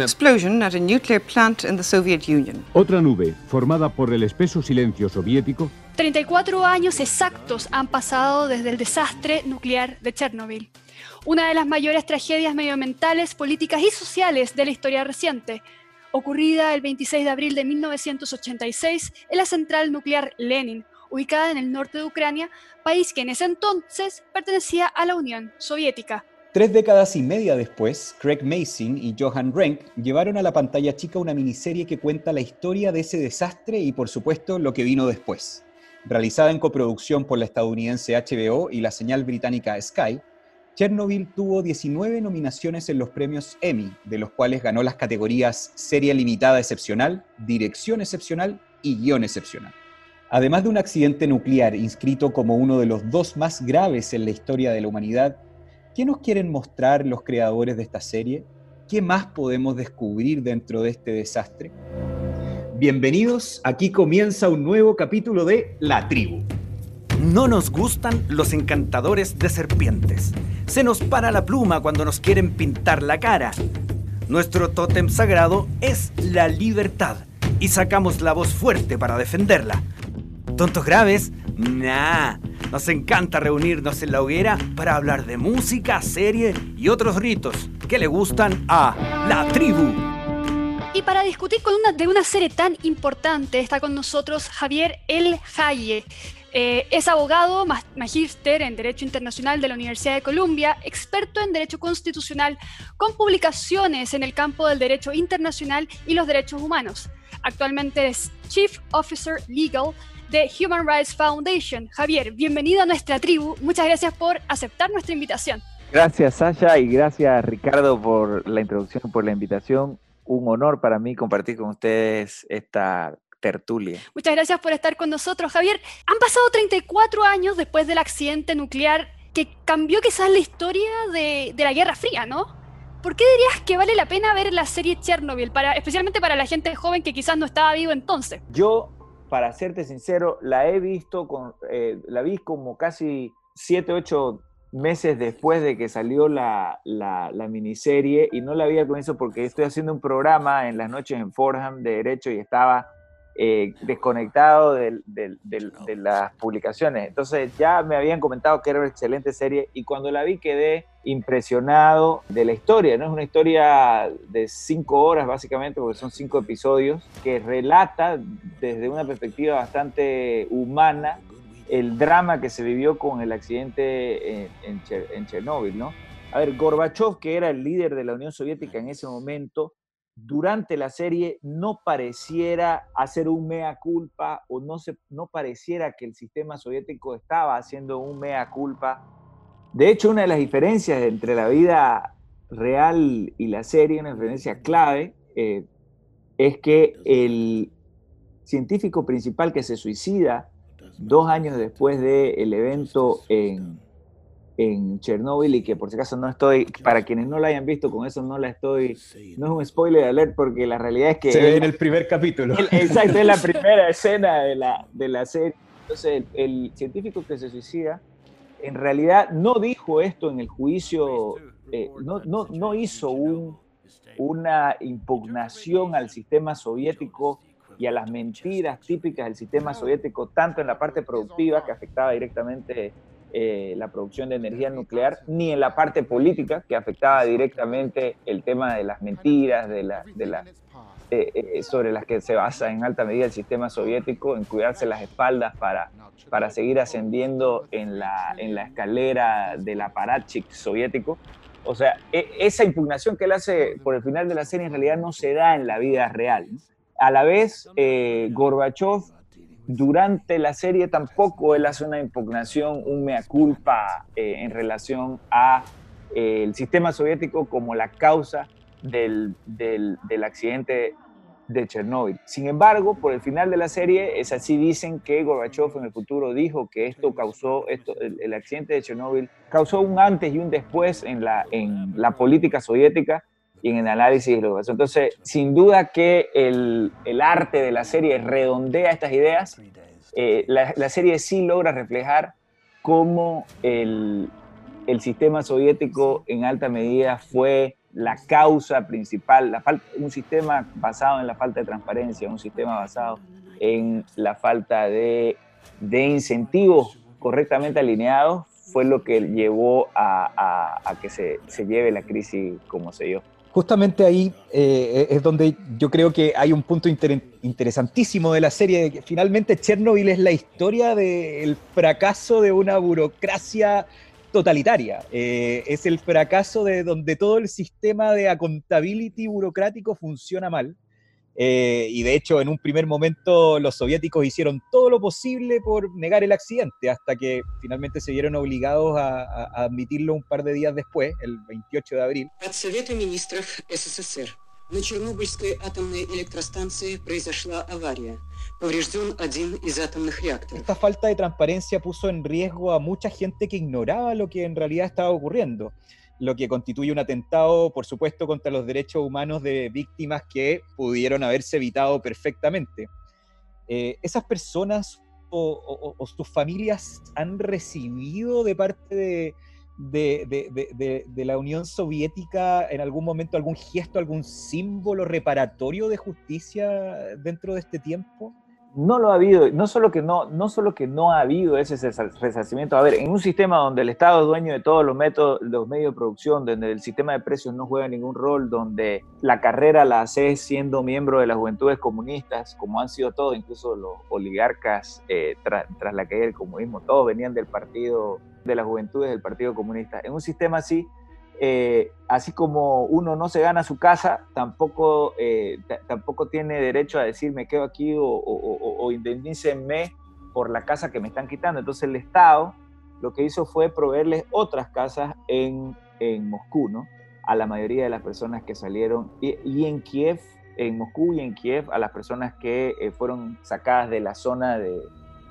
Explosion at a nuclear plant in the Soviet Union. Otra nube, formada por el espeso silencio soviético. 34 años exactos han pasado desde el desastre nuclear de Chernobyl. Una de las mayores tragedias medioambientales, políticas y sociales de la historia reciente, ocurrida el 26 de abril de 1986 en la central nuclear Lenin, ubicada en el norte de Ucrania, país que en ese entonces pertenecía a la Unión Soviética. Tres décadas y media después, Craig Mason y Johan Renck llevaron a la pantalla chica una miniserie que cuenta la historia de ese desastre y por supuesto lo que vino después. Realizada en coproducción por la estadounidense HBO y la señal británica Sky, Chernobyl tuvo 19 nominaciones en los premios Emmy, de los cuales ganó las categorías Serie Limitada Excepcional, Dirección Excepcional y Guión Excepcional. Además de un accidente nuclear inscrito como uno de los dos más graves en la historia de la humanidad, ¿Qué nos quieren mostrar los creadores de esta serie? ¿Qué más podemos descubrir dentro de este desastre? Bienvenidos, aquí comienza un nuevo capítulo de La Tribu. No nos gustan los encantadores de serpientes. Se nos para la pluma cuando nos quieren pintar la cara. Nuestro tótem sagrado es la libertad y sacamos la voz fuerte para defenderla. ¿Tontos graves? Nah nos encanta reunirnos en la hoguera para hablar de música, serie y otros ritos que le gustan a la tribu. Y para discutir con una, de una serie tan importante está con nosotros Javier El Haye. Eh, es abogado, magíster en Derecho Internacional de la Universidad de Columbia, experto en Derecho Constitucional, con publicaciones en el campo del Derecho Internacional y los Derechos Humanos. Actualmente es Chief Officer Legal de Human Rights Foundation. Javier, bienvenido a nuestra tribu. Muchas gracias por aceptar nuestra invitación. Gracias, Sasha, y gracias, Ricardo, por la introducción, por la invitación. Un honor para mí compartir con ustedes esta tertulia. Muchas gracias por estar con nosotros, Javier. Han pasado 34 años después del accidente nuclear que cambió quizás la historia de, la Guerra Fría, ¿no? ¿Por qué dirías que vale la pena ver la serie Chernobyl, para, especialmente para la gente joven que quizás no estaba vivo entonces? Yo para serte sincero, la he visto, con, eh, la vi como casi 7, 8 meses después de que salió la, la, miniserie y no la había con eso porque estoy haciendo un programa en las noches en Forham de Derecho y estaba eh, desconectado de, las publicaciones. Entonces ya me habían comentado que era una excelente serie y cuando la vi quedé impresionado de la historia. No es una historia de cinco horas básicamente, porque son cinco episodios, que relata desde una perspectiva bastante humana el drama que se vivió con el accidente en, en, Chernóbil, ¿no? A ver, Gorbachev, que era el líder de la Unión Soviética en ese momento, durante la serie no pareciera hacer un mea culpa o no, se, no pareciera que el sistema soviético estaba haciendo un mea culpa. De hecho, una de las diferencias entre la vida real y la serie, una diferencia clave, eh, es que el científico principal que se suicida dos años después del evento en, en Chernobyl y que por si acaso no estoy, para quienes no la hayan visto, con eso no la estoy, no es un spoiler alert porque la realidad es que... Se ve en el primer capítulo. exacto, es la primera escena de la, de la serie. Entonces, el, científico que se suicida, en realidad no dijo esto en el juicio, eh, no, no, no, hizo un, una impugnación al sistema soviético y a las mentiras típicas del sistema soviético, tanto en la parte productiva que afectaba directamente eh, la producción de energía nuclear, ni en la parte política, que afectaba directamente el tema de las mentiras, de la, de la, eh, eh, sobre las que se basa en alta medida el sistema soviético, en cuidarse las espaldas para, para seguir ascendiendo en la, en la escalera del aparachic soviético. O sea, e, esa impugnación que él hace por el final de la serie en realidad no se da en la vida real. A la vez, Gorbachev durante la serie tampoco él hace una impugnación, un mea culpa eh, en relación a eh, el sistema soviético como la causa del, del, accidente de Chernóbil. Sin embargo, por el final de la serie, es así dicen que Gorbachev en el futuro dijo que esto causó, esto, el, accidente de Chernóbil causó un antes y un después en la, en la política soviética y en el análisis de lo Entonces, sin duda que el, el, arte de la serie redondea estas ideas. Eh, la, la, serie sí logra reflejar cómo el, el, sistema soviético en alta medida fue la causa principal, la falta, un sistema basado en la falta de transparencia, un sistema basado en la falta de, de incentivos correctamente alineados, fue lo que llevó a, a, que se, se, lleve la crisis como se dio. Justamente ahí eh, es donde yo creo que hay un punto interesantísimo de la serie, que finalmente Chernobyl es la historia del fracaso de una burocracia totalitaria. Eh, es el fracaso de donde todo el sistema de accountability burocrático funciona mal. Eh, y de hecho, en un primer momento los soviéticos hicieron todo lo posible por negar el accidente, hasta que finalmente se vieron obligados a, a admitirlo un par de días después, el 28 de abril. На Чернобыльской атомной электростанции произошла авария. Поврежден один из атомных реакторов. Esta falta de transparencia puso en riesgo a mucha gente que ignoraba lo que en realidad estaba ocurriendo, lo que constituye un atentado, por supuesto, contra los derechos humanos de víctimas que pudieron haberse evitado perfectamente. Eh, esas personas o, o, o sus familias han recibido de parte de, de, de, la Unión Soviética en algún momento algún gesto, algún símbolo reparatorio de justicia dentro de este tiempo? No lo ha habido, no solo que no, no solo que no ha habido ese resarcimiento, a ver, en un sistema donde el Estado es dueño de todos los métodos, los medios de producción, donde el sistema de precios no juega ningún rol, donde la carrera la hace siendo miembro de las juventudes comunistas, como han sido todos, incluso los oligarcas eh, tras la caída del comunismo, todos venían del partido, de las juventudes del Partido Comunista. En un sistema así, eh, así como uno no se gana su casa, tampoco, eh, tampoco tiene derecho a decir me quedo aquí o, o, indemnícenme por la casa que me están quitando. Entonces el Estado lo que hizo fue proveerles otras casas en, en Moscú, ¿no? A la mayoría de las personas que salieron y, en Kiev, en Moscú y en Kiev, a las personas que eh, fueron sacadas de la zona de,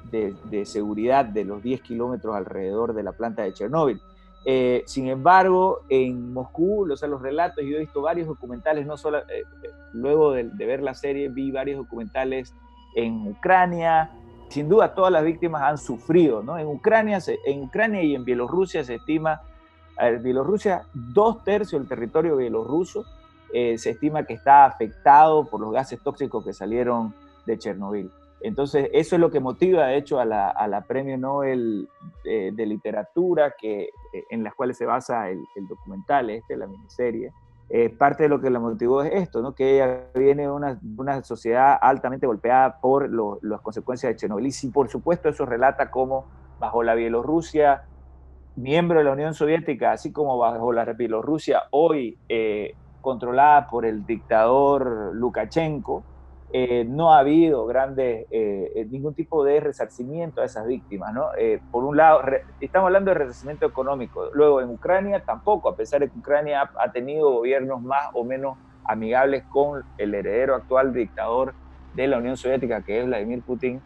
de, de, seguridad de los 10 kilómetros alrededor de la planta de Chernóbil. Eh, sin embargo, en Moscú, los, los relatos, yo he visto varios documentales, no solo, eh, eh, luego de, ver la serie, vi varios documentales en Ucrania. Sin duda, todas las víctimas han sufrido, ¿no? En Ucrania, en Ucrania y en Bielorrusia se estima, Bielorrusia, dos tercios del territorio bielorruso se estima que está afectado por los gases tóxicos que salieron de Chernobyl. Entonces, eso es lo que motiva, de hecho, a la, Premio Nobel de, Literatura, que, eh, en las cuales se basa el, documental, este, la miniserie. Eh, parte de lo que la motivó es esto, ¿no? que ella viene de una, una, sociedad altamente golpeada por las consecuencias de Chernobyl. Y por supuesto, eso relata cómo bajo la Bielorrusia, miembro de la Unión Soviética, así como bajo la Bielorrusia hoy eh, controlada por el dictador Lukashenko, eh, no ha habido grande, eh, eh, ningún tipo de resarcimiento a esas víctimas. ¿no? por un lado, estamos hablando de resarcimiento económico. Luego, en Ucrania tampoco, a pesar de que Ucrania ha, tenido gobiernos más o menos amigables con el heredero actual dictador de la Unión Soviética, que es Vladimir Putin,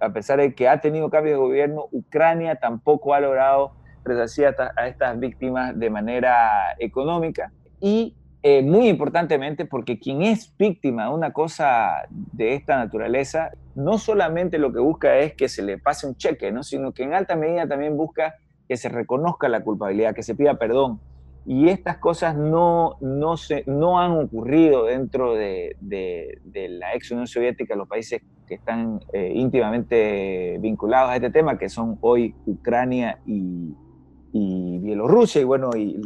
a pesar de que ha tenido cambios de gobierno, Ucrania tampoco ha logrado resarcir a, a estas víctimas de manera económica. Y eh, muy importantemente porque quien es víctima de una cosa de esta naturaleza, no solamente lo que busca es que se le pase un cheque, ¿no? sino que en alta medida también busca que se reconozca la culpabilidad, que se pida perdón. Y estas cosas no, no, se, no han ocurrido dentro de, de, la ex Unión Soviética, los países que están eh, íntimamente vinculados a este tema, que son hoy Ucrania y, y Bielorrusia y bueno, y,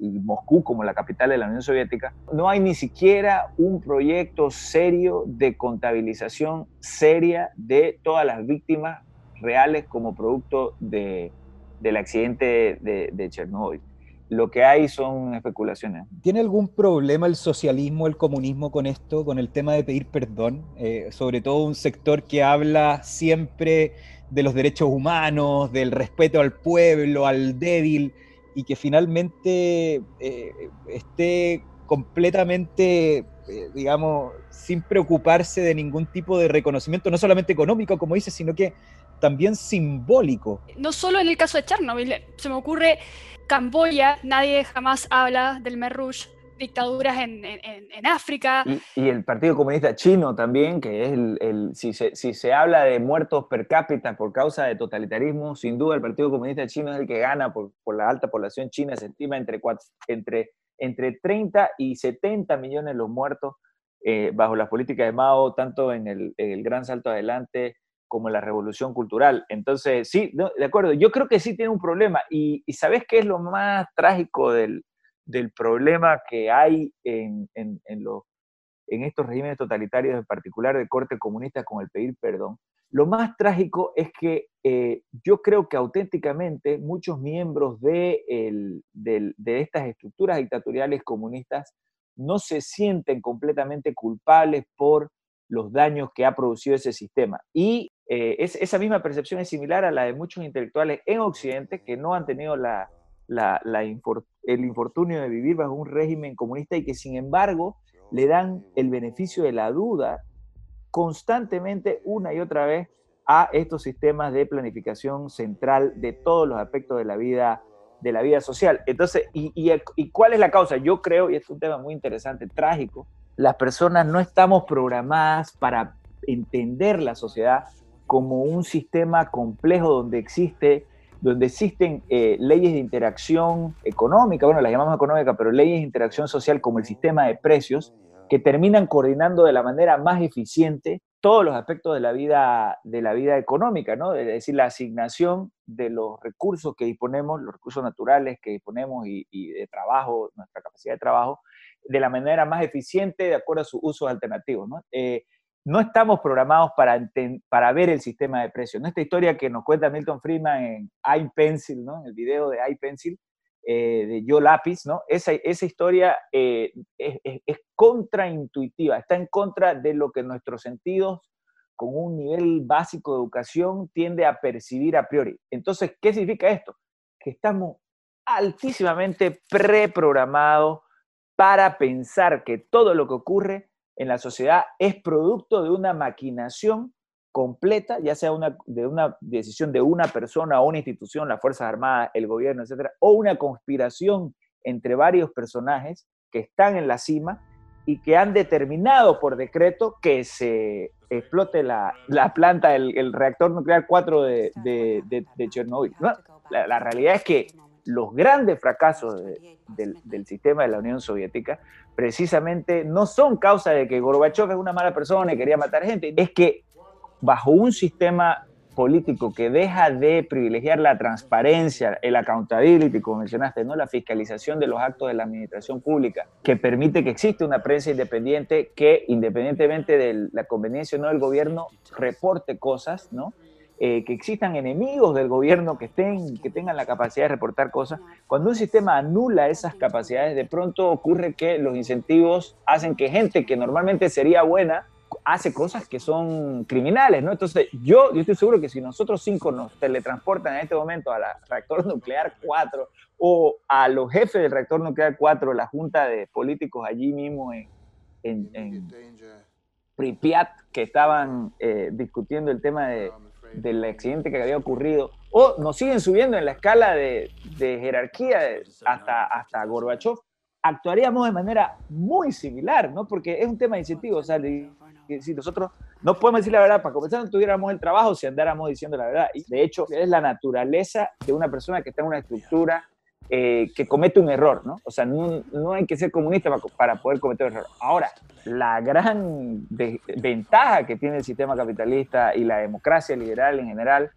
Moscú como la capital de la Unión Soviética, no hay ni siquiera un proyecto serio de contabilización seria de todas las víctimas reales como producto de, del accidente de, de Chernóbil. Lo que hay son especulaciones. ¿Tiene algún problema el socialismo, el comunismo con esto, con el tema de pedir perdón? Eh, sobre todo un sector que habla siempre de los derechos humanos, del respeto al pueblo, al débil, y que finalmente eh, esté completamente, eh, digamos, sin preocuparse de ningún tipo de reconocimiento, no solamente económico, como dice, sino que también simbólico. No solo en el caso de Chernobyl, se me ocurre Camboya, nadie jamás habla del Merrush, dictaduras en, en, África. Y, el Partido Comunista Chino también, que es el, si, se, si, se, habla de muertos per cápita por causa de totalitarismo, sin duda el Partido Comunista Chino es el que gana por, por la alta población china, se estima entre, entre entre 30 y 70 millones los muertos eh, bajo las políticas de Mao, tanto en el, gran salto adelante como en la revolución cultural. Entonces, sí, de acuerdo, yo creo que sí tiene un problema. Y, ¿sabes qué es lo más trágico del, problema que hay en, en, los, en estos regímenes totalitarios, en particular de corte comunista, con el pedir perdón? Lo más trágico es que eh, yo creo que auténticamente muchos miembros de, de estas estructuras dictatoriales comunistas no se sienten completamente culpables por los daños que ha producido ese sistema. Y eh, esa misma percepción es similar a la de muchos intelectuales en Occidente que no han tenido la, el infortunio de vivir bajo un régimen comunista y que sin embargo le dan el beneficio de la duda constantemente una y otra vez a estos sistemas de planificación central de todos los aspectos de la vida de la vida social. Entonces, y, y, cuál es la causa? Yo creo, y es un tema muy interesante, trágico, las personas no estamos programadas para entender la sociedad como un sistema complejo donde existe donde existen eh, leyes de interacción económica, bueno, las llamamos económica, pero leyes de interacción social como el sistema de precios, que terminan coordinando de la manera más eficiente todos los aspectos de la vida, de la vida económica, ¿no? Es decir, la asignación de los recursos que disponemos, los recursos naturales que disponemos y, de trabajo, nuestra capacidad de trabajo, de la manera más eficiente de acuerdo a sus usos alternativos, ¿no? Eh, no estamos programados para, para ver el sistema de precios. Esta historia que nos cuenta Milton Friedman en iPencil, ¿no? en el video de iPencil, eh, de Yo Lápiz, ¿no? Esa, esa historia eh, es, es, contraintuitiva, está en contra de lo que nuestros sentidos, con un nivel básico de educación, tiende a percibir a priori. Entonces, ¿qué significa esto? Que estamos altísimamente preprogramados para pensar que todo lo que ocurre en la sociedad es producto de una maquinación completa, ya sea una, de una decisión de una persona o una institución, las Fuerzas Armadas, el gobierno, etcétera, o una conspiración entre varios personajes que están en la cima y que han determinado por decreto que se explote la, la planta, el, reactor nuclear 4 de, de, Chernobyl. La, realidad es que los grandes fracasos del, del, sistema de la Unión Soviética precisamente no son causa de que Gorbachev es una mala persona y quería matar gente, es que bajo un sistema político que deja de privilegiar la transparencia, el accountability, como mencionaste, ¿no? la fiscalización de los actos de la administración pública, que permite que exista una prensa independiente que, independientemente de la conveniencia o no del gobierno, reporte cosas, ¿no? Eh, que existan enemigos del gobierno que, estén, que tengan la capacidad de reportar cosas. Cuando un sistema anula esas capacidades, de pronto ocurre que los incentivos hacen que gente que normalmente sería buena, hace cosas que son criminales, ¿no? Entonces, yo, yo estoy seguro que si nosotros cinco nos teletransportan en este momento a la reactor nuclear 4 o a los jefes del reactor nuclear 4, la junta de políticos allí mismo en, en, Pripyat, que estaban eh, discutiendo el tema de, del accidente que había ocurrido, o nos siguen subiendo en la escala de, de jerarquía hasta, hasta Gorbachev, actuaríamos de manera muy similar, ¿no? Porque es un tema de incentivo, o sea, si nosotros no podemos decir la verdad, para comenzar no tuviéramos el trabajo si andáramos diciendo la verdad. Y de hecho, es la naturaleza de una persona que está en una estructura eh, que comete un error, ¿no? O sea, no, hay que ser comunista para, poder cometer un error. Ahora, la gran ventaja que tiene el sistema capitalista y la democracia liberal en general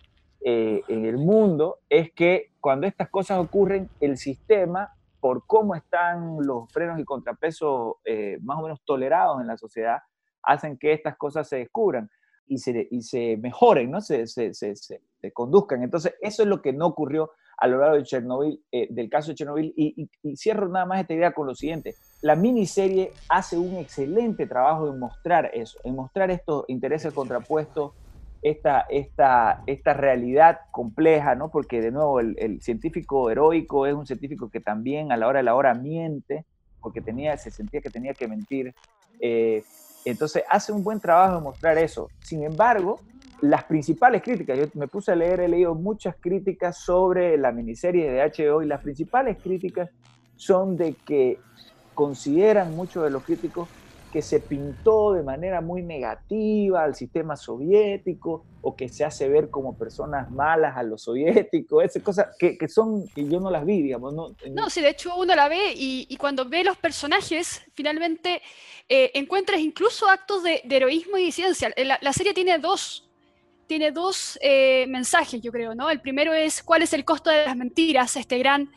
eh, en el mundo es que cuando estas cosas ocurren, el sistema, por cómo están los frenos y contrapesos eh, más o menos tolerados en la sociedad, hacen que estas cosas se descubran y se, y se mejoren, ¿no? Se, se, se, se, conduzcan. Entonces, eso es lo que no ocurrió a lo largo de Chernobyl, eh, del caso de Chernobyl. Y, cierro nada más esta idea con lo siguiente. La miniserie hace un excelente trabajo en mostrar eso, en mostrar estos intereses contrapuestos, esta, esta, esta realidad compleja, ¿no? Porque de nuevo el, el, científico heroico es un científico que también a la hora de la hora miente, porque tenía, se sentía que tenía que mentir. Eh, entonces hace un buen trabajo de mostrar eso. Sin embargo, las principales críticas, yo me puse a leer, he leído muchas críticas sobre la miniserie de HBO y las principales críticas son de que consideran muchos de los críticos que se pintó de manera muy negativa al sistema soviético o que se hace ver como personas malas a los soviéticos, esas cosas que, que son, que yo no las vi, digamos. No, no sí, de hecho uno la ve y, y cuando ve los personajes, finalmente eh, encuentras incluso actos de, heroísmo y disidencia. La, la serie tiene dos tiene dos eh, mensajes, yo creo, ¿no? El primero es cuál es el costo de las mentiras, este gran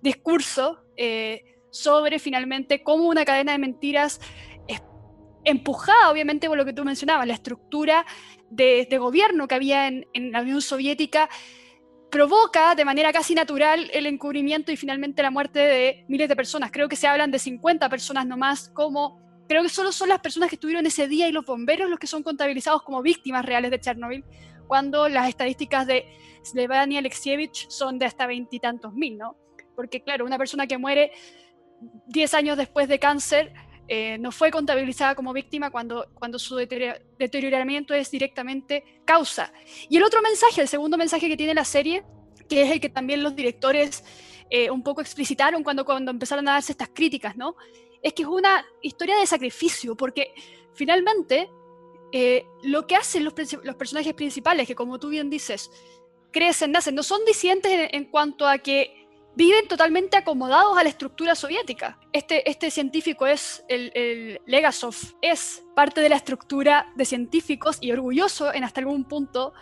discurso eh, sobre finalmente cómo una cadena de mentiras empujada obviamente por lo que tú mencionabas, la estructura de, gobierno que había en, la Unión Soviética, provoca de manera casi natural el encubrimiento y finalmente la muerte de miles de personas. Creo que se hablan de 50 personas nomás, como creo que solo son las personas que estuvieron ese día y los bomberos los que son contabilizados como víctimas reales de Chernobyl, cuando las estadísticas de Slevani Alexievich son de hasta veintitantos mil, ¿no? Porque claro, una persona que muere 10 años después de cáncer eh, no fue contabilizada como víctima cuando, cuando su deterioramiento es directamente causa. Y el otro mensaje, el segundo mensaje que tiene la serie, que es el que también los directores eh, un poco explicitaron cuando, cuando empezaron a darse estas críticas, ¿no? Es que es una historia de sacrificio, porque finalmente eh, lo que hacen los, los, personajes principales, que como tú bien dices, crecen, nacen, no son disidentes en cuanto a que viven totalmente acomodados a la estructura soviética. Este, este científico es, el, el Legasov, es parte de la estructura de científicos y orgulloso en hasta algún punto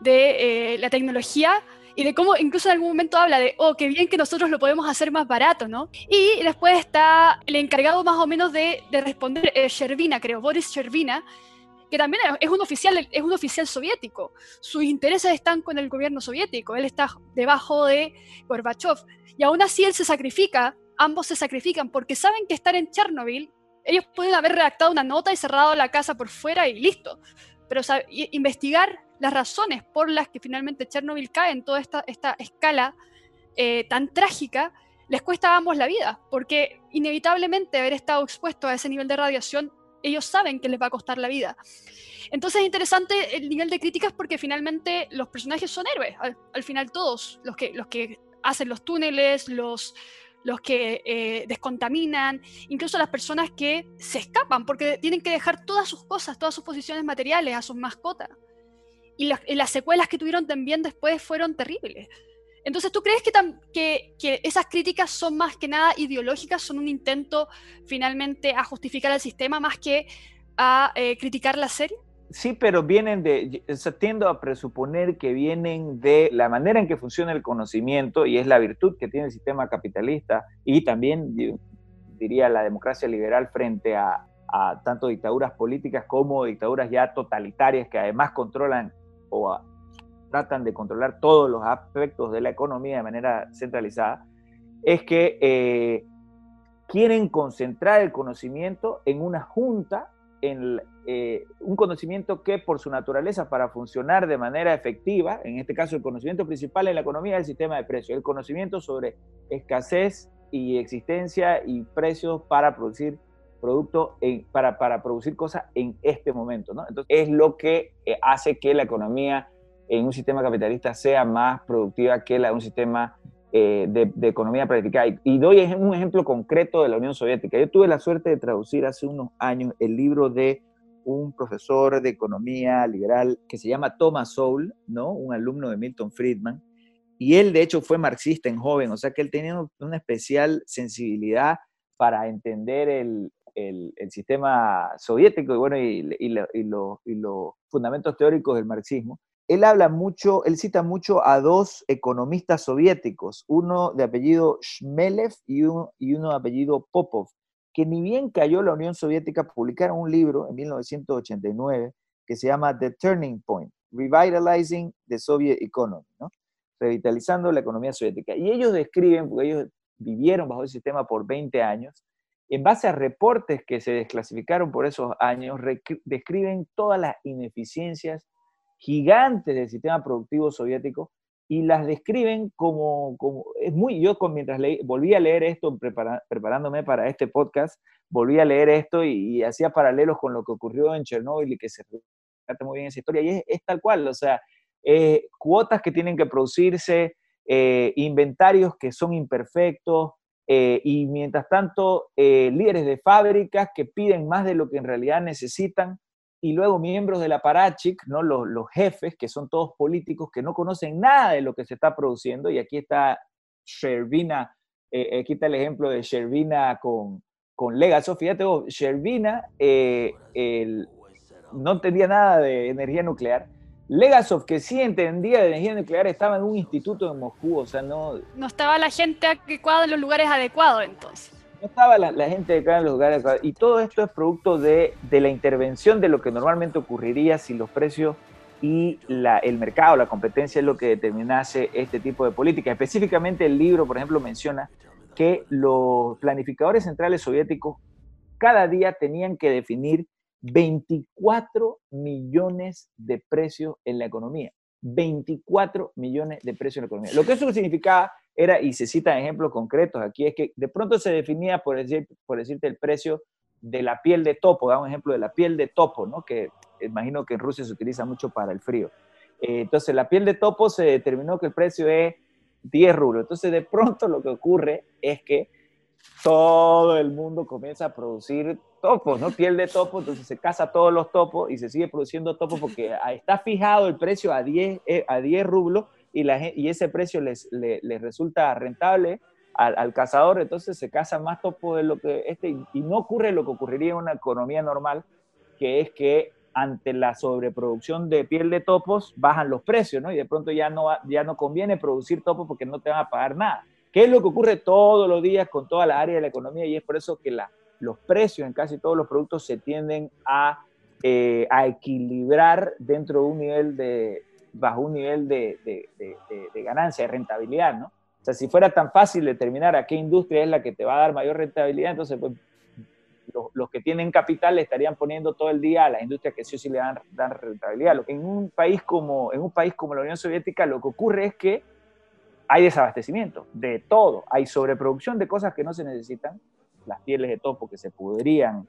de eh, la tecnología y de cómo incluso en algún momento habla de, oh, qué bien que nosotros lo podemos hacer más barato, ¿no? Y después está el encargado más o menos de, de responder, eh, Shervina, creo, Boris Shervina, que también es un oficial, es un oficial soviético. Sus intereses están con el gobierno soviético, él está debajo de Gorbachev. Y aún así él se sacrifica, ambos se sacrifican, porque saben que estar en Chernobyl, ellos pueden haber redactado una nota y cerrado la casa por fuera y listo. Pero investigar las razones por las que finalmente Chernobyl cae en toda esta, esta escala eh, tan trágica, les cuesta a ambos la vida, porque inevitablemente haber estado expuesto a ese nivel de radiación ellos saben que les va a costar la vida. Entonces es interesante el nivel de críticas porque finalmente los personajes son héroes, al, final todos, los que, los que hacen los túneles, los, los que eh, descontaminan, incluso las personas que se escapan porque tienen que dejar todas sus cosas, todas sus posiciones materiales a sus mascotas. Y las, y las secuelas que tuvieron también después fueron terribles. Entonces, ¿tú crees que, esas críticas son más que nada ideológicas, son un intento finalmente a justificar el sistema más que a eh, criticar la serie? Sí, pero vienen de, tiendo a presuponer que vienen de la manera en que funciona el conocimiento y es la virtud que tiene el sistema capitalista y también diría la democracia liberal frente a, a tanto dictaduras políticas como dictaduras ya totalitarias que además controlan o tratan de controlar todos los aspectos de la economía de manera centralizada, es que eh, quieren concentrar el conocimiento en una junta, en eh, un conocimiento que por su naturaleza para funcionar de manera efectiva, en este caso el conocimiento principal en la economía es el sistema de precios, el conocimiento sobre escasez y existencia y precios para producir productos, para, para producir cosas en este momento. ¿no? Entonces es lo que eh, hace que la economía en un sistema capitalista sea más productiva que la de un sistema eh, de, economía práctica. Y, doy un ejemplo concreto de la Unión Soviética. Yo tuve la suerte de traducir hace unos años el libro de un profesor de economía liberal que se llama Thomas Sowell, ¿no? un alumno de Milton Friedman, y él de hecho fue marxista en joven, o sea que él tenía una especial sensibilidad para entender el, el, sistema soviético y, bueno, y, y los fundamentos teóricos del marxismo él habla mucho, él cita mucho a dos economistas soviéticos, uno de apellido Shmelev y uno, de apellido Popov, que ni bien cayó la Unión Soviética, publicaron un libro en 1989 que se llama The Turning Point, Revitalizing the Soviet Economy, ¿no? revitalizando la economía soviética. Y ellos describen, porque ellos vivieron bajo el sistema por 20 años, en base a reportes que se desclasificaron por esos años, describen todas las ineficiencias gigantes del sistema productivo soviético y las describen como, como es muy, yo mientras leí, volví a leer esto preparándome para este podcast, volví a leer esto y, hacía paralelos con lo que ocurrió en Chernóbil y que se trata muy bien esa historia y es, tal cual, o sea, eh, cuotas que tienen que producirse, eh, inventarios que son imperfectos, eh, y mientras tanto líderes de fábricas que piden más de lo que en realidad necesitan, y luego miembros de la Parachic, ¿no? Los, los, jefes, que son todos políticos que no conocen nada de lo que se está produciendo, y aquí está Shervina, eh, aquí está el ejemplo de Shervina con, con Legaso. Fíjate vos, Shervina el, no entendía nada de energía nuclear, Legasov, que sí entendía de energía nuclear, estaba en un instituto en Moscú, o sea, no... No estaba la gente adecuada en los lugares adecuados, entonces. No estaba la, gente adecuada en los lugares. Y todo esto es producto de, de, la intervención de lo que normalmente ocurriría si los precios y la, el mercado, la competencia es lo que determinase este tipo de política. Específicamente el libro, por ejemplo, menciona que los planificadores centrales soviéticos cada día tenían que definir 24 millones de precios en la economía. 24 millones de precios en la economía. Lo que eso significaba era, y se citan ejemplos concretos aquí, es que de pronto se definía, por, decir, por decirte, el precio de la piel de topo, da un ejemplo de la piel de topo, ¿no? que imagino que en Rusia se utiliza mucho para el frío. Eh, entonces, la piel de topo se determinó que el precio es 10 rublos. Entonces, de pronto lo que ocurre es que todo el mundo comienza a producir topos, ¿no? Piel de topo, entonces se caza todos los topos y se sigue produciendo topos porque está fijado el precio a 10, eh, a 10 rublos y, la, y ese precio les, les, resulta rentable al, cazador, entonces se caza más topo de lo que este, y no ocurre lo que ocurriría en una economía normal, que es que ante la sobreproducción de piel de topos bajan los precios, ¿no? Y de pronto ya no, ya no conviene producir topos porque no te van a pagar nada. ¿Qué es lo que ocurre todos los días con toda la área de la economía? Y es por eso que la, los precios en casi todos los productos se tienden a, eh, a equilibrar dentro de un nivel de, bajo un nivel de, ganancia, de rentabilidad, ¿no? O sea, si fuera tan fácil determinar a qué industria es la que te va a dar mayor rentabilidad, entonces pues, los, que tienen capital le estarían poniendo todo el día a las industrias que sí o sí le dan, dan rentabilidad. En un país como en un país como la Unión Soviética lo que ocurre es que hay desabastecimiento de todo, hay sobreproducción de cosas que no se necesitan las pieles de topo que se pudrían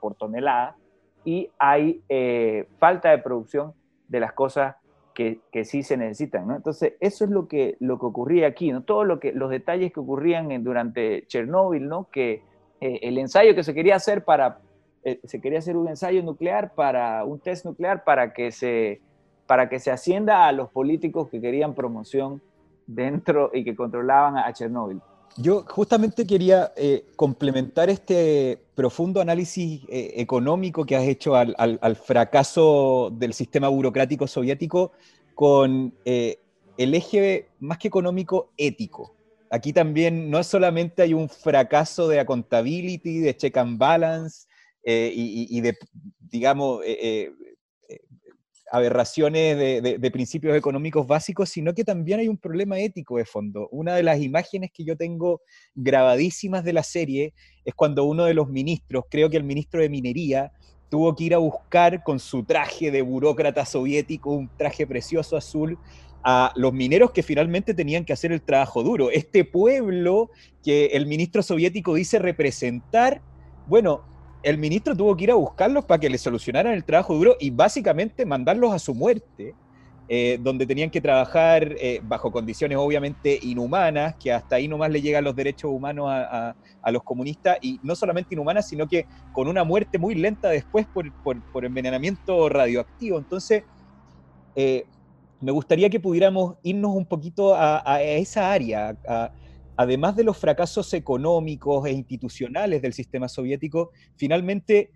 por tonelada y hay eh, falta de producción de las cosas que, que sí se necesitan. ¿no? Entonces, eso es lo que, lo que ocurría aquí, ¿no? Todo lo que, los detalles que ocurrían en, durante Chernóbil, ¿no? Que eh, el ensayo que se quería hacer para, eh, se quería hacer un ensayo nuclear para, un test nuclear para que se, para que se ascienda a los políticos que querían promoción dentro y que controlaban a Chernóbil. Yo justamente quería eh, complementar este profundo análisis eh, económico que has hecho al, fracaso del sistema burocrático soviético con eh, el eje más que económico ético. Aquí también no solamente hay un fracaso de accountability, de check and balance y, y, de, digamos, aberraciones de, principios económicos básicos, sino que también hay un problema ético de fondo. Una de las imágenes que yo tengo grabadísimas de la serie es cuando uno de los ministros, creo que el ministro de Minería, tuvo que ir a buscar con su traje de burócrata soviético, un traje precioso azul, a los mineros que finalmente tenían que hacer el trabajo duro. Este pueblo que el ministro soviético dice representar, bueno, el ministro tuvo que ir a buscarlos para que le solucionaran el trabajo duro y básicamente mandarlos a su muerte, eh, donde tenían que trabajar eh, bajo condiciones obviamente inhumanas, que hasta ahí nomás le llegan los derechos humanos a, los comunistas, y no solamente inhumanas, sino que con una muerte muy lenta después por, envenenamiento radioactivo. Entonces, eh, me gustaría que pudiéramos irnos un poquito a, a esa área, a, además de los fracasos económicos e institucionales del sistema soviético, finalmente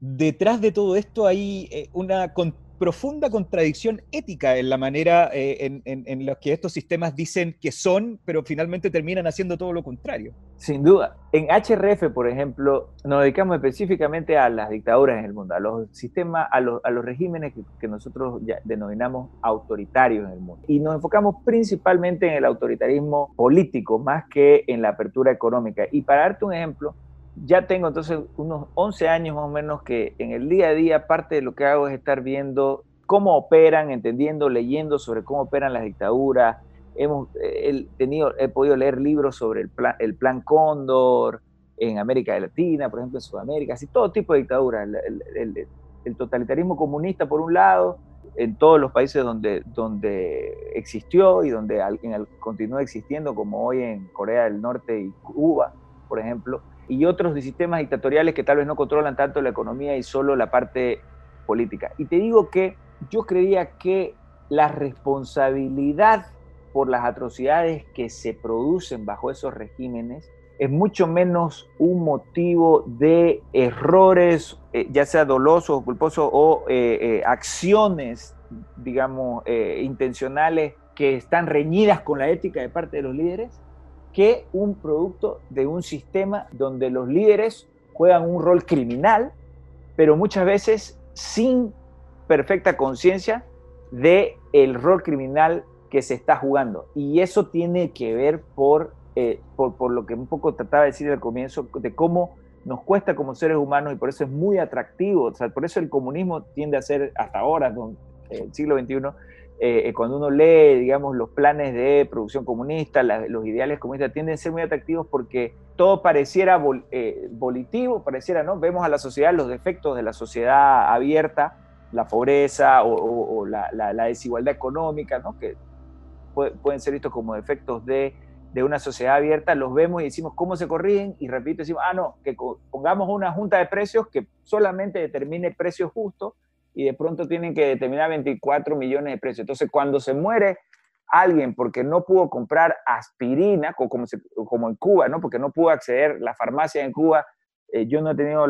detrás de todo esto hay eh, una profunda contradicción ética en la manera eh, en, la que estos sistemas dicen que son, pero finalmente terminan haciendo todo lo contrario. Sin duda. En HRF, por ejemplo, nos dedicamos específicamente a las dictaduras en el mundo, a los sistemas, a los, a los regímenes que, nosotros ya denominamos autoritarios en el mundo. Y nos enfocamos principalmente en el autoritarismo político más que en la apertura económica. Y para darte un ejemplo, ya tengo entonces unos 11 años más o menos que en el día a día parte de lo que hago es estar viendo cómo operan, entendiendo, leyendo sobre cómo operan las dictaduras. Hemos eh, tenido, he podido leer libros sobre el plan, el plan Cóndor en América Latina, por ejemplo en Sudamérica, así todo tipo de dictaduras. El, el, totalitarismo comunista por un lado, en todos los países donde, donde existió y donde continúa existiendo, como hoy en Corea del Norte y Cuba, por ejemplo, y otros sistemas dictatoriales que tal vez no controlan tanto la economía y solo la parte política. Y te digo que yo creía que la responsabilidad por las atrocidades que se producen bajo esos regímenes es mucho menos un motivo de errores, eh, ya sea dolosos culposos, o eh, eh, acciones, digamos, intencionales que están reñidas con la ética de parte de los líderes, que un producto de un sistema donde los líderes juegan un rol criminal, pero muchas veces sin perfecta conciencia de el rol criminal que se está jugando. Y eso tiene que ver por eh, por, lo que un poco trataba de decir al comienzo, de cómo nos cuesta como seres humanos y por eso es muy atractivo, o sea, por eso el comunismo tiende a ser hasta ahora, eh, el siglo XXI, eh, cuando uno lee, digamos, los planes de producción comunista, los ideales comunistas tienden a ser muy atractivos porque todo pareciera volitivo, pareciera, ¿no? Vemos a la sociedad los defectos de la sociedad abierta, la pobreza o, la, desigualdad económica, ¿no? Que pueden ser vistos como defectos de de una sociedad abierta, los vemos y decimos cómo se corrigen y repito, decimos, ah, no, que pongamos una junta de precios que solamente determine precios justos y de pronto tienen que determinar 24 millones de precios. Entonces, cuando se muere alguien porque no pudo comprar aspirina, como, como en Cuba, ¿no? porque no pudo acceder a la farmacia en Cuba, eh, yo no he tenido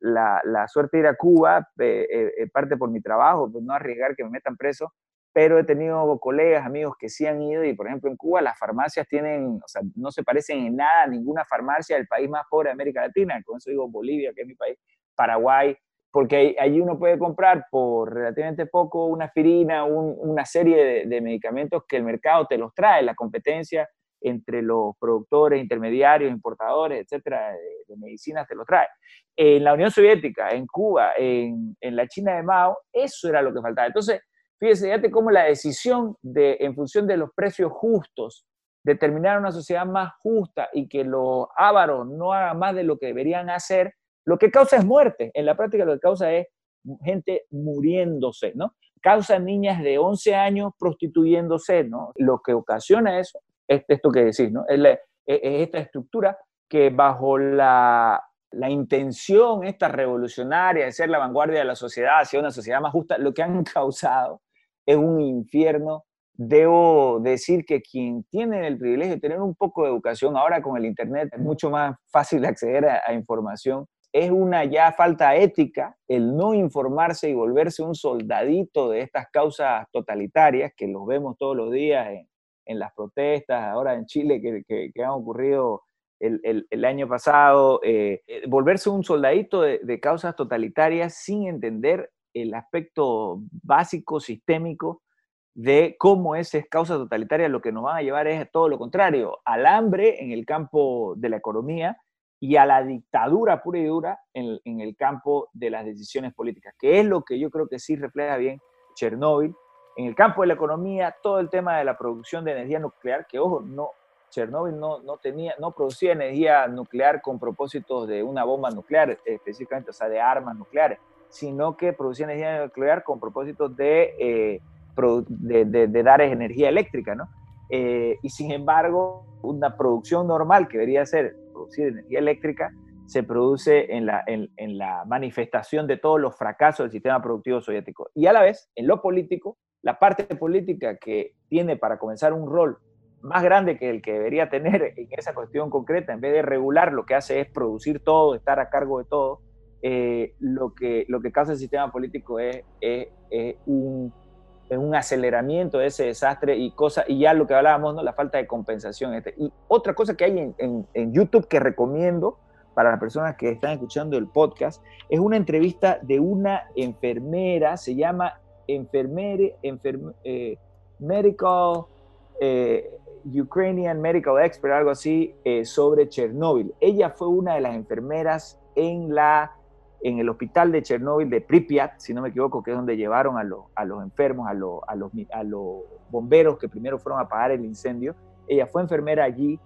la, suerte de ir a Cuba, eh, eh, parte por mi trabajo, pues no arriesgar que me metan preso, pero he tenido colegas, amigos que sí han ido y, por ejemplo, en Cuba las farmacias tienen, o sea, no se parecen en nada a ninguna farmacia del país más pobre de América Latina, con eso digo Bolivia, que es mi país, Paraguay, porque allí uno puede comprar por relativamente poco una aspirina, una serie de, medicamentos que el mercado te los trae, la competencia entre los productores, intermediarios, importadores, etcétera, de, medicinas te los trae. En la Unión Soviética, en Cuba, en, en la China de Mao, eso era lo que faltaba. Entonces, Fíjese, fíjate cómo la decisión de, en función de los precios justos, determinar una sociedad más justa y que los ávaros no hagan más de lo que deberían hacer, lo que causa es muerte. En la práctica lo que causa es gente muriéndose, ¿no? Causa niñas de 11 años prostituyéndose, ¿no? Lo que ocasiona eso es esto que decís, ¿no? Es, esta estructura que bajo la, la intención esta revolucionaria de ser la vanguardia de la sociedad hacia una sociedad más justa, lo que han causado es un infierno. Debo decir que quien tiene el privilegio de tener un poco de educación, ahora con el Internet es mucho más fácil acceder a, información, es una ya falta ética el no informarse y volverse un soldadito de estas causas totalitarias que los vemos todos los días en, las protestas, ahora en Chile que, que, han ocurrido el, año pasado, eh, eh, volverse un soldadito de, de, causas totalitarias sin entender el aspecto básico, sistémico, de cómo esa causa totalitaria lo que nos van a llevar es todo lo contrario, al hambre en el campo de la economía y a la dictadura pura y dura en, en el campo de las decisiones políticas, que es lo que yo creo que sí refleja bien Chernóbil. En el campo de la economía, todo el tema de la producción de energía nuclear, que ojo, no, Chernóbil no, no, tenía, no producía energía nuclear con propósitos de una bomba nuclear, específicamente, o sea, de armas nucleares sino que producía energía nuclear con propósito eh, de, de, dar energía eléctrica, ¿no? Eh, y sin embargo, una producción normal que debería ser producir energía eléctrica se produce en la, en, la manifestación de todos los fracasos del sistema productivo soviético. Y a la vez, en lo político, la parte política que tiene para comenzar un rol más grande que el que debería tener en esa cuestión concreta, en vez de regular, lo que hace es producir todo, estar a cargo de todo, eh, lo, que, lo que causa el sistema político es, un, un, aceleramiento de ese desastre y, cosa, y ya lo que hablábamos, ¿no? la falta de compensación. Este. Y otra cosa que hay en, en, YouTube que recomiendo para las personas que están escuchando el podcast es una entrevista de una enfermera, se llama enfermere, eh, Medical, eh, Ukrainian Medical Expert, algo así, sobre Chernóbil. Ella fue una de las enfermeras en la en el hospital de Chernóbil de Pripyat, si no me equivoco, que es donde llevaron a, a los enfermos, a, a, los, a los bomberos que primero fueron a apagar el incendio. Ella fue enfermera allí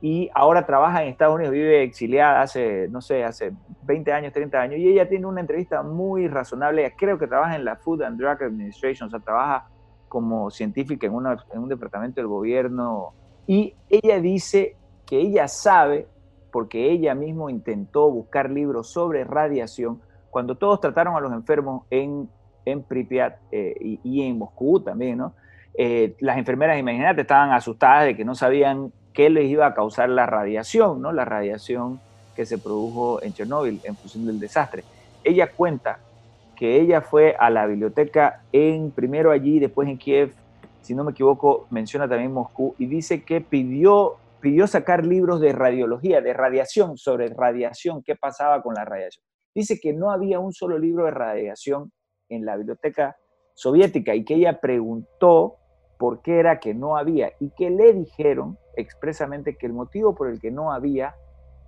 y ahora trabaja en Estados Unidos, vive exiliada hace, no sé, hace 20 años, 30 años, y ella tiene una entrevista muy razonable, creo que trabaja en la Food and Drug Administration, o sea, trabaja como científica en, en un departamento del gobierno, y ella dice que ella sabe, porque ella misma intentó buscar libros sobre radiación, cuando todos trataron a los enfermos en, en Pripyat eh, y, en Moscú también, ¿no? Eh, las enfermeras, imagínate, estaban asustadas de que no sabían qué les iba a causar la radiación, ¿no? La radiación que se produjo en Chernóbil en función del desastre. Ella cuenta que ella fue a la biblioteca en primero allí, después en Kiev, si no me equivoco, menciona también Moscú, y dice que pidió, pidió sacar libros de radiología, de radiación, sobre radiación, qué pasaba con la radiación. Dice que no había un solo libro de radiación en la biblioteca soviética y que ella preguntó por qué era que no había y que le dijeron expresamente que el motivo por el que no había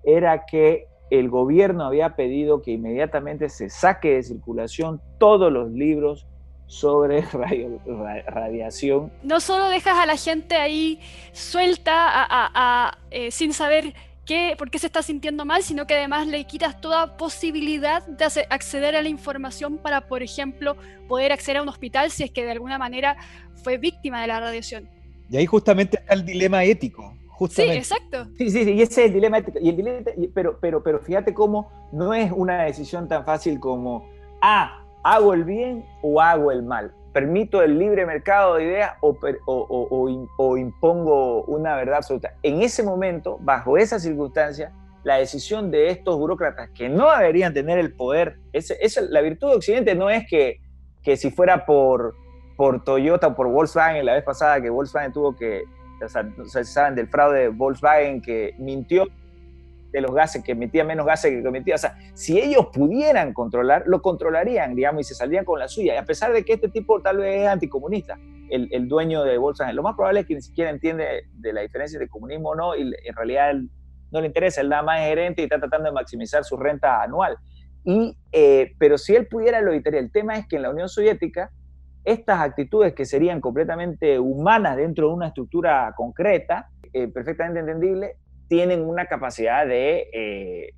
era que el gobierno había pedido que inmediatamente se saque de circulación todos los libros sobre radiación. No solo dejas a la gente ahí suelta eh, sin saber qué, por qué se está sintiendo mal, sino que además le quitas toda posibilidad de acceder a la información para, por ejemplo, poder acceder a un hospital si es que de alguna manera fue víctima de la radiación. Y ahí justamente está el dilema ético. Justamente. Sí, exacto. Sí, sí, sí, y ese es el dilema ético. Y el dilema, pero, pero, pero fíjate cómo no es una decisión tan fácil como, ah, hago el bien o hago el mal. Permito el libre mercado de ideas o, o, o, impongo una verdad absoluta. En ese momento, bajo esa circunstancia, la decisión de estos burócratas que no deberían tener el poder, ese, la virtud de Occidente no es que, que si fuera por, por Toyota o por Volkswagen la vez pasada que Volkswagen tuvo que, o saben del fraude de Volkswagen que mintió de los gases, que emitía menos gases que emitía. O sea, si ellos pudieran controlar, lo controlarían, digamos, y se saldrían con la suya. Y a pesar de que este tipo tal vez es anticomunista, el, el dueño de Volkswagen, lo más probable es que ni siquiera entiende de la diferencia de comunismo o no, y en realidad él no le interesa, él nada más es gerente y está tratando de maximizar su renta anual. Y, eh, pero si él pudiera lo evitaría. El tema es que en la Unión Soviética, estas actitudes que serían completamente humanas dentro de una estructura concreta, eh, perfectamente entendible, tienen una capacidad de, eh,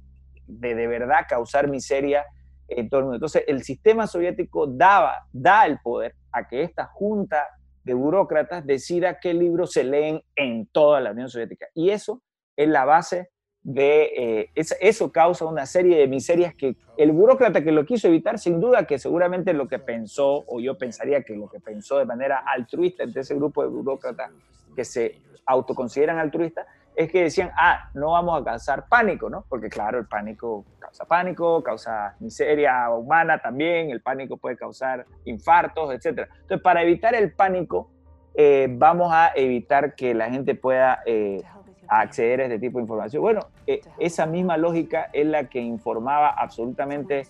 de, de verdad causar miseria en todo el mundo. Entonces, el sistema soviético daba, da el poder a que esta junta de burócratas decida qué libros se leen en toda la Unión Soviética. Y eso es la base de, eh, eso causa una serie de miserias que el burócrata que lo quiso evitar, sin duda que seguramente lo que pensó, o yo pensaría que lo que pensó de manera altruista entre ese grupo de burócratas que se autoconsideran altruistas, es que decían, ah, no vamos a causar pánico, ¿no? Porque claro, el pánico causa pánico, causa miseria humana también, el pánico puede causar infartos, etc. Entonces, para evitar el pánico, eh, vamos a evitar que la gente pueda eh, acceder a este tipo de información. Bueno, eh, esa misma lógica es la que informaba absolutamente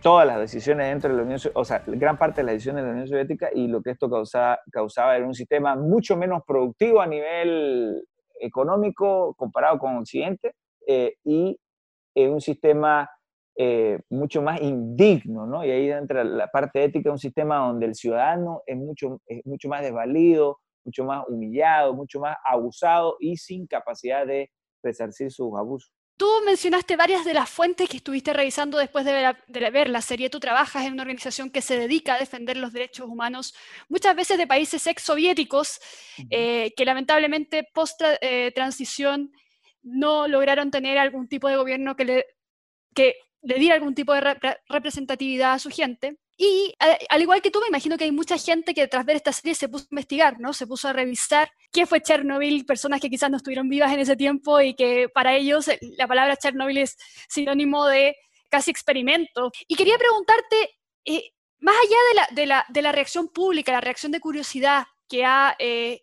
todas las decisiones dentro de la Unión Soviética, o sea, gran parte de las decisiones de la Unión Soviética y lo que esto causaba, causaba era un sistema mucho menos productivo a nivel económico comparado con Occidente eh, y un sistema eh, mucho más indigno, ¿no? Y ahí entra la parte ética, un sistema donde el ciudadano es mucho, es mucho más desvalido, mucho más humillado, mucho más abusado y sin capacidad de resarcir sus abusos. Tú mencionaste varias de las fuentes que estuviste revisando después de ver, la, serie. Tú trabajas en una organización que se dedica a defender los derechos humanos, muchas veces de países ex soviéticos, eh, que lamentablemente post-transición eh, no lograron tener algún tipo de gobierno que le, que le diera algún tipo de representatividad a su gente. Y al igual que tú, me imagino que hay mucha gente que tras ver esta serie se puso a investigar, ¿no? Se puso a revisar qué fue Chernobyl, personas que quizás no estuvieron vivas en ese tiempo y que para ellos eh, la palabra Chernobyl es sinónimo de casi experimento. Y quería preguntarte, eh, más allá de la, de, la, de la, reacción pública, la reacción de curiosidad que ha eh,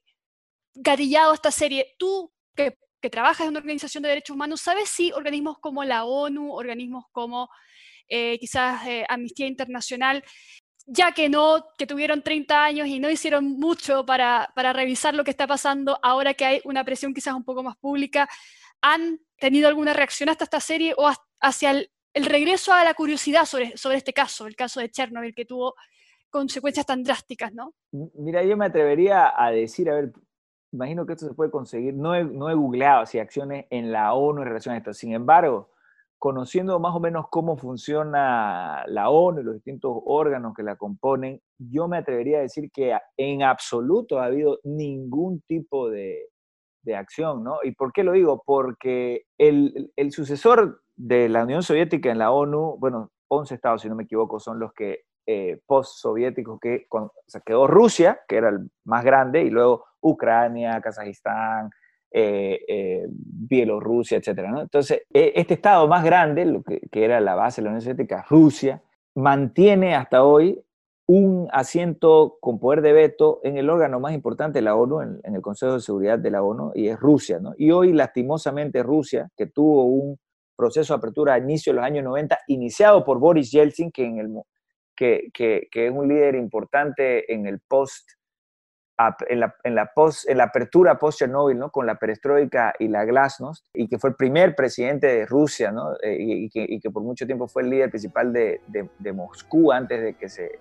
gatillado esta serie, tú que trabajas en una organización de derechos humanos, ¿sabes si organismos como la ONU, organismos como eh, quizás eh, Amnistía Internacional, ya que no, que tuvieron 30 años y no hicieron mucho para, para revisar lo que está pasando, ahora que hay una presión quizás un poco más pública, ¿han tenido alguna reacción hasta esta serie o hacia el, regreso a la curiosidad sobre, sobre este caso, el caso de Chernobyl, que tuvo consecuencias tan drásticas, ¿no? Mira, yo me atrevería a decir, a ver, imagino que esto se puede conseguir, no he, no he googleado si acciones en la ONU en relación a esto, sin embargo, conociendo más o menos cómo funciona la ONU y los distintos órganos que la componen, yo me atrevería a decir que en absoluto ha habido ningún tipo de, de acción, ¿no? ¿Y por qué lo digo? Porque el, sucesor de la Unión Soviética en la ONU, bueno, 11 estados, si no me equivoco, son los que eh, post-soviéticos, que quedó Rusia, que era el más grande, y luego Ucrania, Kazajistán, eh, eh, Bielorrusia, ¿no? Entonces, e, este estado más grande, lo que, era la base de la Unión Soviética, Rusia, mantiene hasta hoy un asiento con poder de veto en el órgano más importante de la ONU, en, el Consejo de Seguridad de la ONU, y es Rusia. Y hoy, lastimosamente, Rusia, que tuvo un proceso de apertura a inicio de los años 90, iniciado por Boris Yeltsin, que es un líder importante en el post, en la, en la, post, en la apertura post-Chernobyl, ¿no? con la perestroika y la glasnost, y que fue el primer presidente de Rusia, ¿no? Eh, y, que, y, que, por mucho tiempo fue el líder principal de, de, de Moscú antes de que se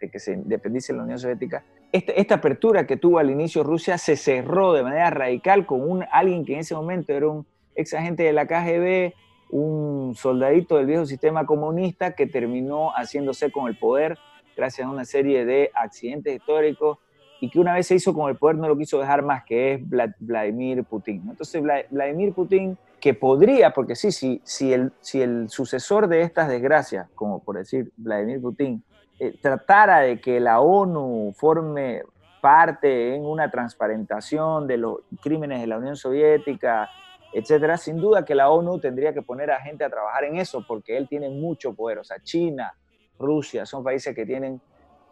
de que se independice la Unión Soviética, esta, esta, apertura que tuvo al inicio Rusia se cerró de manera radical con un, alguien que en ese momento era un ex agente de la KGB, un soldadito del viejo sistema comunista que terminó haciéndose con el poder gracias a una serie de accidentes históricos y que una vez se hizo con el poder no lo quiso dejar más, que es Vladimir Putin. Entonces Vladimir Putin, que podría, porque sí, sí si, el, si el sucesor de estas desgracias, como por decir Vladimir Putin, eh, tratara de que la ONU forme parte en una transparentación de los crímenes de la Unión Soviética, etcétera, sin duda que la ONU tendría que poner a gente a trabajar en eso, porque él tiene mucho poder. O sea, China, Rusia, son países que tienen,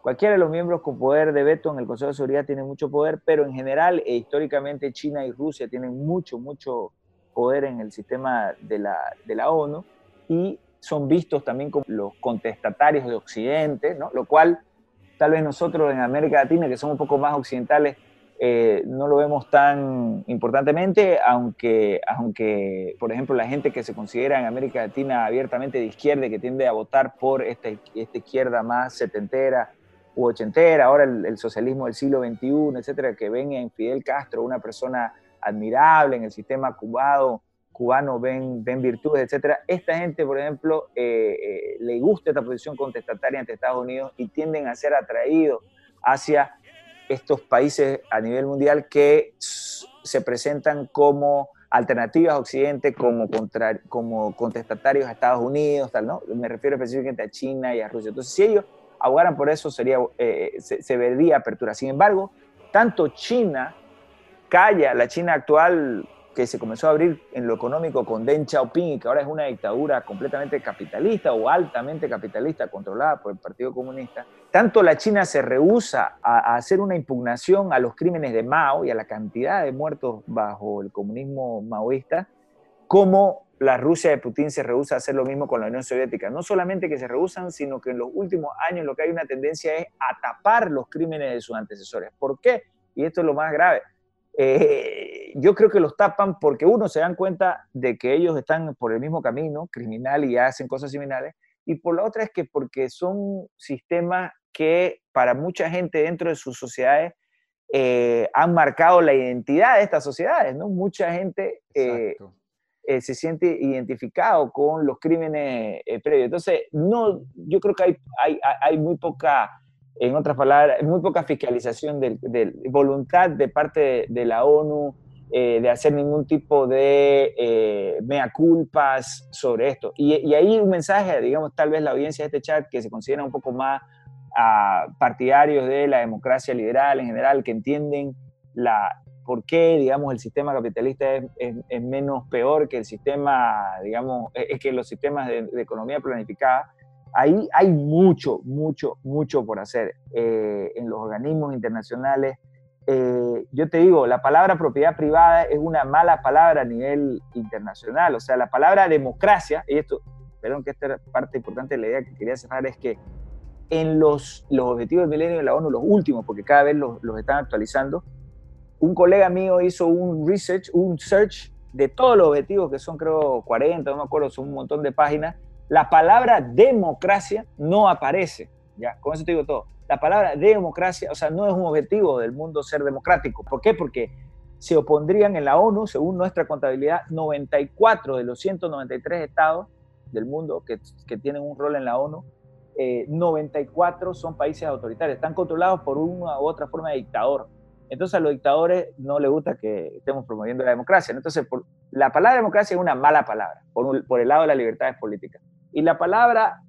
cualquiera de los miembros con poder de veto en el Consejo de Seguridad tiene mucho poder, pero en general e históricamente China y Rusia tienen mucho, mucho poder en el sistema de la, de la ONU. Y son vistos también como los contestatarios de Occidente, ¿no? lo cual tal vez nosotros en América Latina, que somos un poco más occidentales, eh, no lo vemos tan importantemente, aunque, aunque, por ejemplo, la gente que se considera en América Latina abiertamente de izquierda, que tiende a votar por esta, esta izquierda más setentera u ochentera, ahora el, el, socialismo del siglo XXI, etcétera, que ven en Fidel Castro una persona admirable en el sistema cubano, cubanos ven, ven virtudes, etcétera. Esta gente, por ejemplo, eh, eh, le gusta esta posición contestataria ante Estados Unidos y tienden a ser atraídos hacia estos países a nivel mundial que se presentan como alternativas a Occidente, como, contra, como contestatarios a Estados Unidos, tal, ¿no? Me refiero específicamente a China y a Rusia. Entonces, si ellos abogaran por eso, sería, eh, se, vería apertura. Sin embargo, tanto China calla, la China actual que se comenzó a abrir en lo económico con Deng Xiaoping y que ahora es una dictadura completamente capitalista o altamente capitalista controlada por el Partido Comunista, tanto la China se rehúsa a, a hacer una impugnación a los crímenes de Mao y a la cantidad de muertos bajo el comunismo maoísta, como la Rusia de Putin se rehúsa a hacer lo mismo con la Unión Soviética. No solamente que se rehusan, sino que en los últimos años lo que hay una tendencia es a tapar los crímenes de sus antecesores. ¿Por qué? Y esto es lo más grave eh, yo creo que los tapan porque uno se dan cuenta de que ellos están por el mismo camino criminal y hacen cosas similares, y por la otra es que porque son sistemas que para mucha gente dentro de sus sociedades eh, han marcado la identidad de estas sociedades, ¿no? Mucha gente eh, eh, se siente identificado con los crímenes eh, previos. Entonces, no, yo creo que hay, hay, muy poca en otras palabras, muy poca fiscalización de, de voluntad de parte de, la ONU eh, de hacer ningún tipo de mea culpas sobre esto. Y, y, ahí un mensaje, digamos, tal vez la audiencia de este chat que se considera un poco más uh, partidarios de la democracia liberal en general, que entienden la, por qué, digamos, el sistema capitalista es, es, es menos peor que el sistema, digamos, es que los sistemas de, de economía planificada Ahí hay mucho, mucho, mucho por hacer eh, en los organismos internacionales. Eh, yo te digo, la palabra propiedad privada es una mala palabra a nivel internacional. O sea, la palabra democracia, y esto, perdón que esta parte importante de la idea que quería cerrar, es que en los, los objetivos del milenio de la ONU, los últimos, porque cada vez los, los están actualizando, un colega mío hizo un research, un search de todos los objetivos, que son creo 40, no me acuerdo, son un montón de páginas, la palabra democracia no aparece. Ya, con eso te digo todo. La palabra democracia, o sea, no es un objetivo del mundo ser democrático. ¿Por qué? Porque se opondrían en la ONU, según nuestra contabilidad, 94 de los 193 estados del mundo que, que tienen un rol en la ONU, 94 eh, son países autoritarios, están controlados por una u otra forma de dictador. Entonces a los dictadores no les gusta que estemos promoviendo la democracia. Entonces la palabra democracia es una mala palabra por, el lado de las libertades políticas. Y la palabra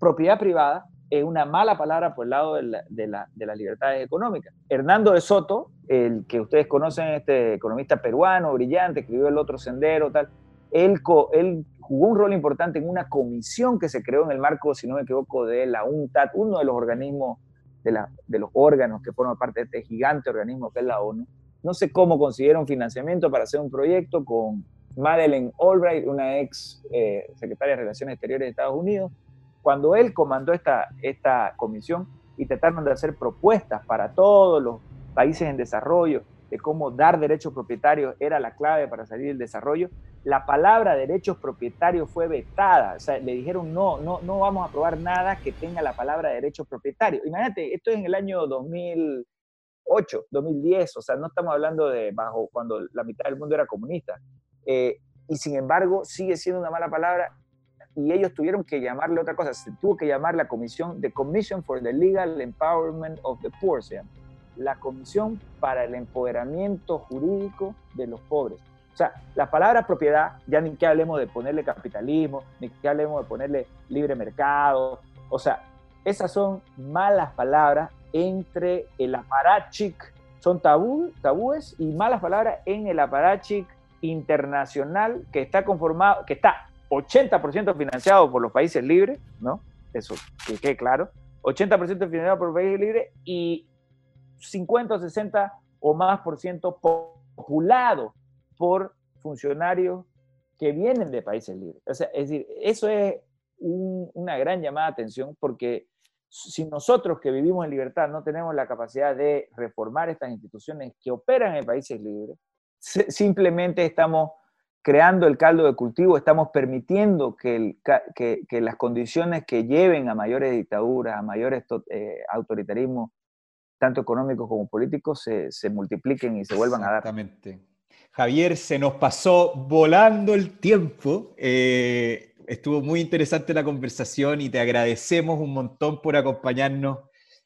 propiedad privada es una mala palabra por el lado de, la, de, las libertades económicas. Hernando de Soto, el que ustedes conocen, este economista peruano, brillante, escribió El Otro Sendero, tal, él, él jugó un rol importante en una comisión que se creó en el marco, si no me equivoco, de la UNTAD, uno de los organismos, de, los órganos que forman parte de este gigante organismo que es la ONU. No sé cómo consiguieron financiamiento para hacer un proyecto con Madeleine Albright, una ex eh, secretaria de Relaciones Exteriores de Estados Unidos. Cuando él comandó esta, esta comisión y trataron de hacer propuestas para todos los países en desarrollo de cómo dar derechos propietarios era la clave para salir del desarrollo, la palabra derechos propietarios fue vetada. O sea, le dijeron, no, no, no vamos a aprobar nada que tenga la palabra derechos propietarios. Imagínate, esto es en el año 2008, 2010, o sea, no estamos hablando de bajo cuando la mitad del mundo era comunista. Eh, y sin embargo, sigue siendo una mala palabra y ellos tuvieron que llamarle otra cosa. Se tuvo que llamar la comisión, The Commission for the Legal Empowerment of the Poor, la Comisión para el Empoderamiento Jurídico de los Pobres o sea, la palabra propiedad, ya ni que hablemos de ponerle capitalismo, ni que hablemos de ponerle libre mercado. O sea, esas son malas palabras entre el aparachic, son tabú, tabúes y malas palabras en el aparachic internacional que está conformado, que está 80% financiado por los países libres, ¿no? Eso que quede claro. 80% financiado por los países libres y 50 o 60 o más por ciento populado por funcionarios que vienen de países libres. es decir, eso es una gran llamada de atención porque si nosotros que vivimos en libertad no tenemos la capacidad de reformar estas instituciones que operan en países libres, simplemente estamos creando el caldo de cultivo, estamos permitiendo que, las condiciones que lleven a mayores dictaduras, a mayores eh, autoritarismos, tanto económicos como políticos, se, se multipliquen y se vuelvan a dar. Exactamente. Javier, se nos pasó volando el tiempo. Eh, estuvo muy interesante la conversación y te agradecemos un montón por acompañarnos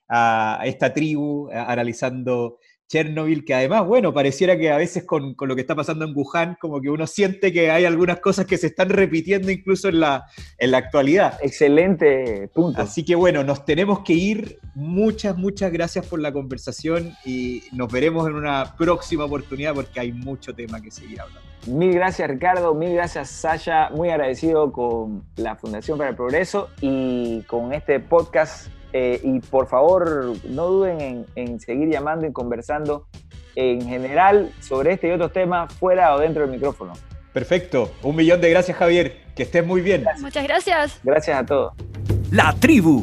a, esta tribu analizando Chernobyl, que además, bueno, pareciera que a veces con, lo que está pasando en Wuhan, como que uno siente que hay algunas cosas que se están repitiendo incluso en la, en la actualidad. Excelente punto. Así que bueno, nos tenemos que ir. Muchas, muchas gracias por la conversación y nos veremos en una próxima oportunidad porque hay mucho tema que seguir hablando. Mil gracias Ricardo, mil gracias Sasha, muy agradecido con la Fundación para el Progreso y con este podcast eh, y por favor, no duden en, seguir llamando y conversando en general sobre este y otros temas fuera o dentro del micrófono. Perfecto. Un millón de gracias, Javier. Que estés muy bien. Muchas gracias. Gracias a todos. La tribu